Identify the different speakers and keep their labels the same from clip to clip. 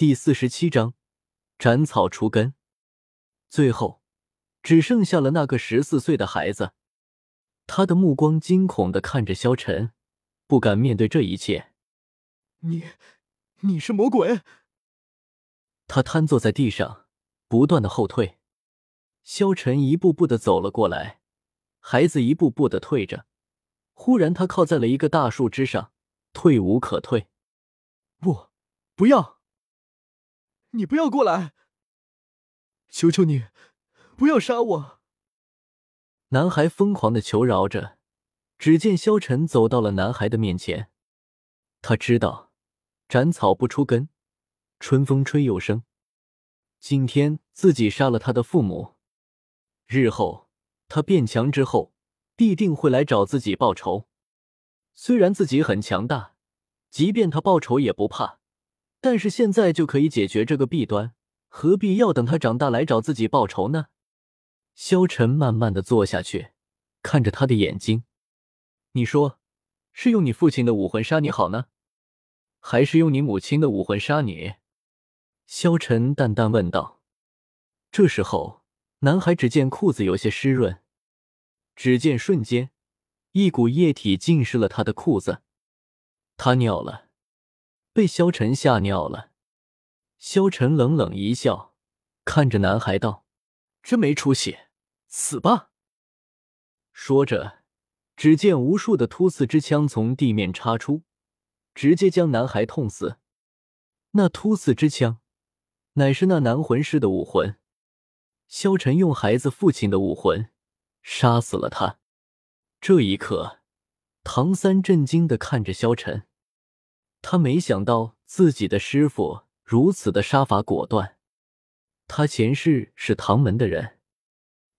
Speaker 1: 第四十七章斩草除根。最后，只剩下了那个十四岁的孩子。他的目光惊恐的看着萧晨，不敢面对这一切。
Speaker 2: 你，你是魔鬼！
Speaker 1: 他瘫坐在地上，不断的后退。萧晨一步步的走了过来，孩子一步步的退着。忽然，他靠在了一个大树枝上，退无可退。
Speaker 2: 不，不要！你不要过来！求求你，不要杀我！
Speaker 1: 男孩疯狂的求饶着。只见萧晨走到了男孩的面前，他知道，斩草不出根，春风吹又生。今天自己杀了他的父母，日后他变强之后，必定会来找自己报仇。虽然自己很强大，即便他报仇也不怕。但是现在就可以解决这个弊端，何必要等他长大来找自己报仇呢？萧晨慢慢的坐下去，看着他的眼睛，你说，是用你父亲的武魂杀你好呢，还是用你母亲的武魂杀你？萧晨淡淡问道。这时候，男孩只见裤子有些湿润，只见瞬间，一股液体浸湿了他的裤子，他尿了。被萧晨吓尿了，萧晨冷冷一笑，看着男孩道：“真没出息，死吧！”说着，只见无数的突刺之枪从地面插出，直接将男孩痛死。那突刺之枪，乃是那男魂师的武魂。萧晨用孩子父亲的武魂杀死了他。这一刻，唐三震惊的看着萧晨。他没想到自己的师傅如此的杀伐果断。他前世是唐门的人，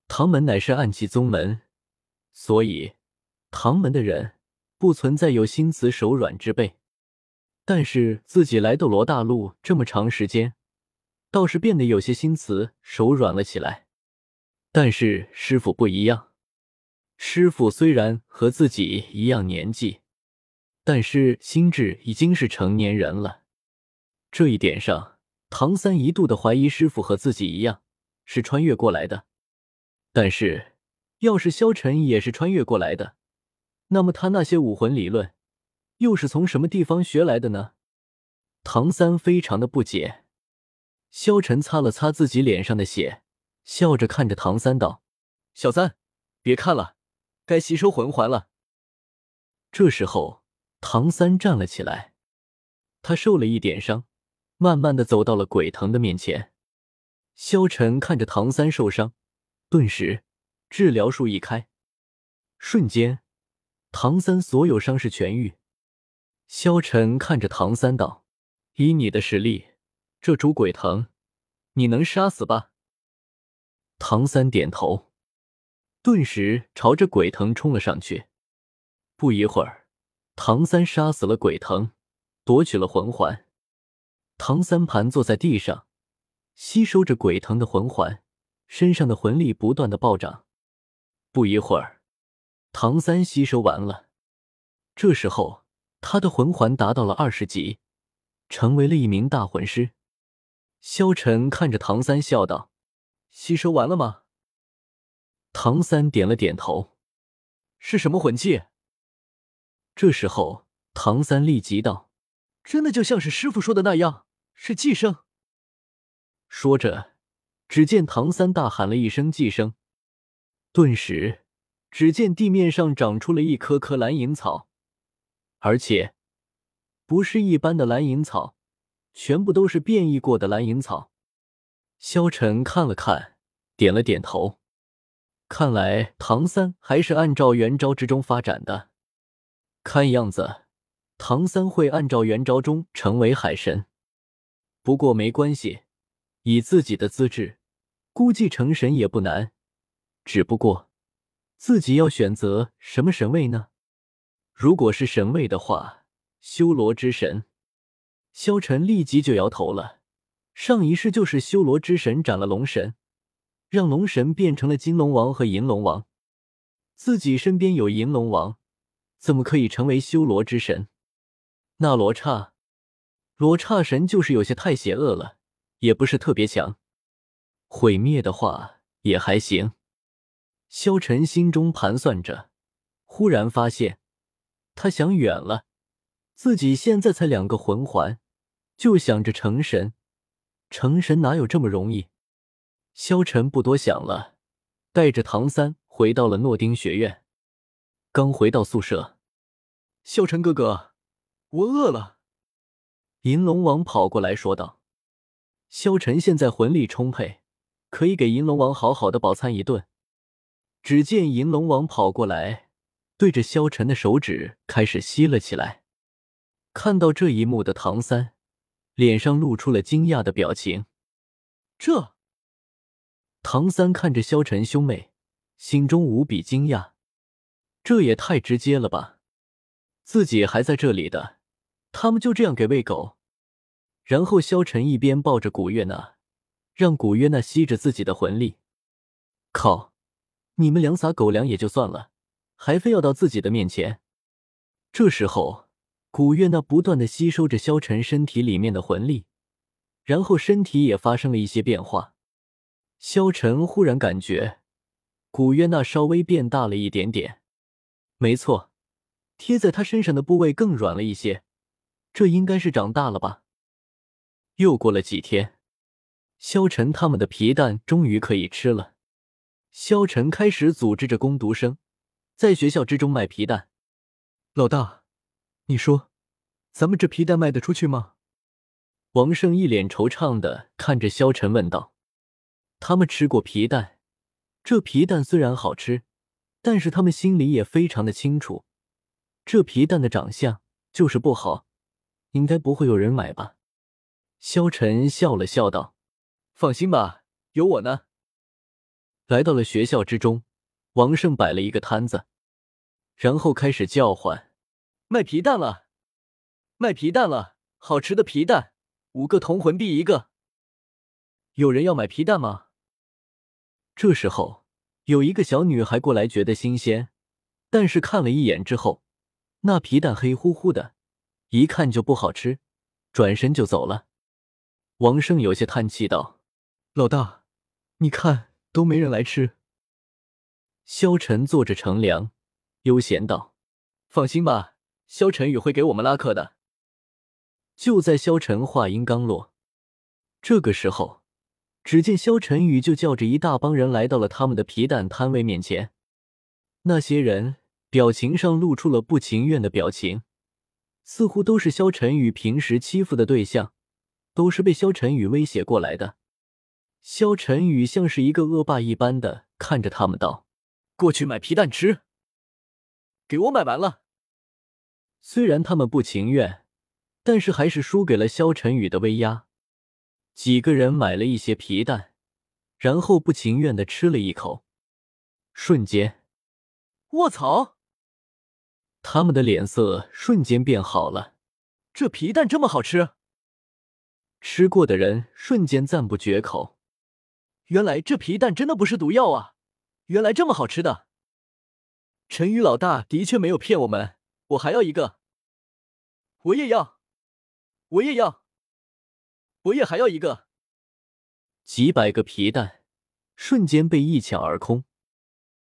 Speaker 1: 唐门乃是暗器宗门，所以唐门的人不存在有心慈手软之辈。但是自己来斗罗大陆这么长时间，倒是变得有些心慈手软了起来。但是师傅不一样，师傅虽然和自己一样年纪。但是心智已经是成年人了，这一点上，唐三一度的怀疑师傅和自己一样是穿越过来的。但是，要是萧晨也是穿越过来的，那么他那些武魂理论又是从什么地方学来的呢？唐三非常的不解。萧晨擦了擦自己脸上的血，笑着看着唐三道：“小三，别看了，该吸收魂环了。”这时候。唐三站了起来，他受了一点伤，慢慢的走到了鬼藤的面前。萧晨看着唐三受伤，顿时治疗术一开，瞬间，唐三所有伤势痊愈。萧晨看着唐三道：“以你的实力，这株鬼藤，你能杀死吧？”唐三点头，顿时朝着鬼藤冲了上去。不一会儿。唐三杀死了鬼藤，夺取了魂环。唐三盘坐在地上，吸收着鬼藤的魂环，身上的魂力不断的暴涨。不一会儿，唐三吸收完了。这时候，他的魂环达到了二十级，成为了一名大魂师。萧晨看着唐三笑道：“吸收完了吗？”唐三点了点头。是什么魂技？这时候，唐三立即道：“真的就像是师傅说的那样，是寄生。”说着，只见唐三大喊了一声“寄生”，顿时，只见地面上长出了一棵棵蓝银草，而且不是一般的蓝银草，全部都是变异过的蓝银草。萧晨看了看，点了点头，看来唐三还是按照原招之中发展的。看样子，唐三会按照原招中成为海神。不过没关系，以自己的资质，估计成神也不难。只不过，自己要选择什么神位呢？如果是神位的话，修罗之神。萧晨立即就摇头了。上一世就是修罗之神斩了龙神，让龙神变成了金龙王和银龙王。自己身边有银龙王。怎么可以成为修罗之神？那罗刹，罗刹神就是有些太邪恶了，也不是特别强。毁灭的话也还行。萧晨心中盘算着，忽然发现，他想远了。自己现在才两个魂环，就想着成神，成神哪有这么容易？萧晨不多想了，带着唐三回到了诺丁学院。刚回到宿舍，
Speaker 2: 萧晨哥哥，我饿了。
Speaker 1: 银龙王跑过来说道：“萧晨现在魂力充沛，可以给银龙王好好的饱餐一顿。”只见银龙王跑过来，对着萧晨的手指开始吸了起来。看到这一幕的唐三，脸上露出了惊讶的表情。
Speaker 2: 这，
Speaker 1: 唐三看着萧晨兄妹，心中无比惊讶。这也太直接了吧！自己还在这里的，他们就这样给喂狗。然后萧晨一边抱着古月娜，让古月娜吸着自己的魂力。靠！你们两撒狗粮也就算了，还非要到自己的面前。这时候。古月娜不断的吸收着萧晨身体里面的魂力，然后身体也发生了一些变化。萧晨忽然感觉古月娜稍微变大了一点点，没错，贴在他身上的部位更软了一些，这应该是长大了吧。又过了几天，萧晨他们的皮蛋终于可以吃了。萧晨开始组织着攻读生，在学校之中卖皮蛋。
Speaker 2: 老大。你说，咱们这皮蛋卖得出去吗？
Speaker 1: 王胜一脸惆怅的看着萧晨问道：“他们吃过皮蛋，这皮蛋虽然好吃，但是他们心里也非常的清楚，这皮蛋的长相就是不好，应该不会有人买吧？”萧晨笑了笑道：“
Speaker 2: 放心吧，有我呢。”
Speaker 1: 来到了学校之中，王胜摆了一个摊子，然后开始叫唤。
Speaker 2: 卖皮蛋了，卖皮蛋了！好吃的皮蛋，五个铜魂币一个。有人要买皮蛋吗？
Speaker 1: 这时候，有一个小女孩过来，觉得新鲜，但是看了一眼之后，那皮蛋黑乎乎的，一看就不好吃，转身就走了。王生有些叹气道：“
Speaker 2: 老大，你看都没人来吃。”
Speaker 1: 萧晨坐着乘凉，悠闲道：“
Speaker 2: 放心吧。”萧晨宇会给我们拉客的。
Speaker 1: 就在萧晨话音刚落，这个时候，只见萧晨宇就叫着一大帮人来到了他们的皮蛋摊位面前。那些人表情上露出了不情愿的表情，似乎都是萧晨宇平时欺负的对象，都是被萧晨宇威胁过来的。萧晨宇像是一个恶霸一般的看着他们道：“
Speaker 2: 过去买皮蛋吃，给我买完了。”
Speaker 1: 虽然他们不情愿，但是还是输给了萧晨宇的威压。几个人买了一些皮蛋，然后不情愿的吃了一口，瞬间，
Speaker 2: 卧槽！
Speaker 1: 他们的脸色瞬间变好了。
Speaker 2: 这皮蛋这么好吃，
Speaker 1: 吃过的人瞬间赞不绝口。
Speaker 2: 原来这皮蛋真的不是毒药啊！原来这么好吃的，陈宇老大的确没有骗我们。我还要一个，我也要，我也要，我也还要一个。
Speaker 1: 几百个皮蛋瞬间被一抢而空。